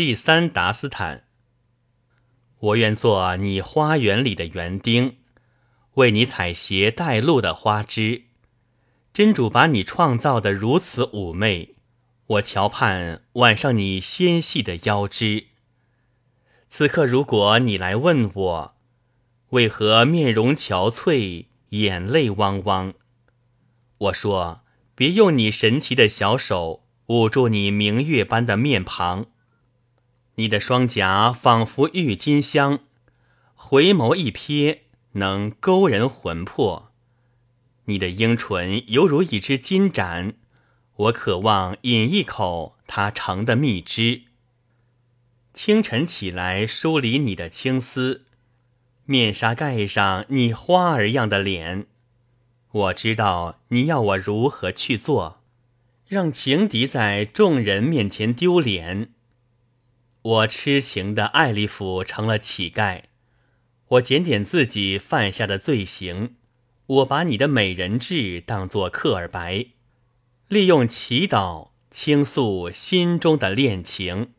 第三达斯坦。我愿做你花园里的园丁，为你采撷带露的花枝。真主把你创造的如此妩媚，我瞧盼挽上你纤细的腰肢。此刻，如果你来问我，为何面容憔悴，眼泪汪汪？我说：别用你神奇的小手捂住你明月般的面庞，你的双颊仿佛郁金香，回眸一瞥能勾人魂魄。你的樱唇犹如一支金盏，我渴望饮一口它盛的蜜汁。清晨起来，梳理你的青丝，面纱盖上你花儿样的脸。我知道你要我如何去做，让情敌在众人面前丢脸。我痴情的艾利弗成了乞丐，我检点自己犯下的罪行。我把你的美人痣当作克尔白，利用祈祷倾诉心中的恋情。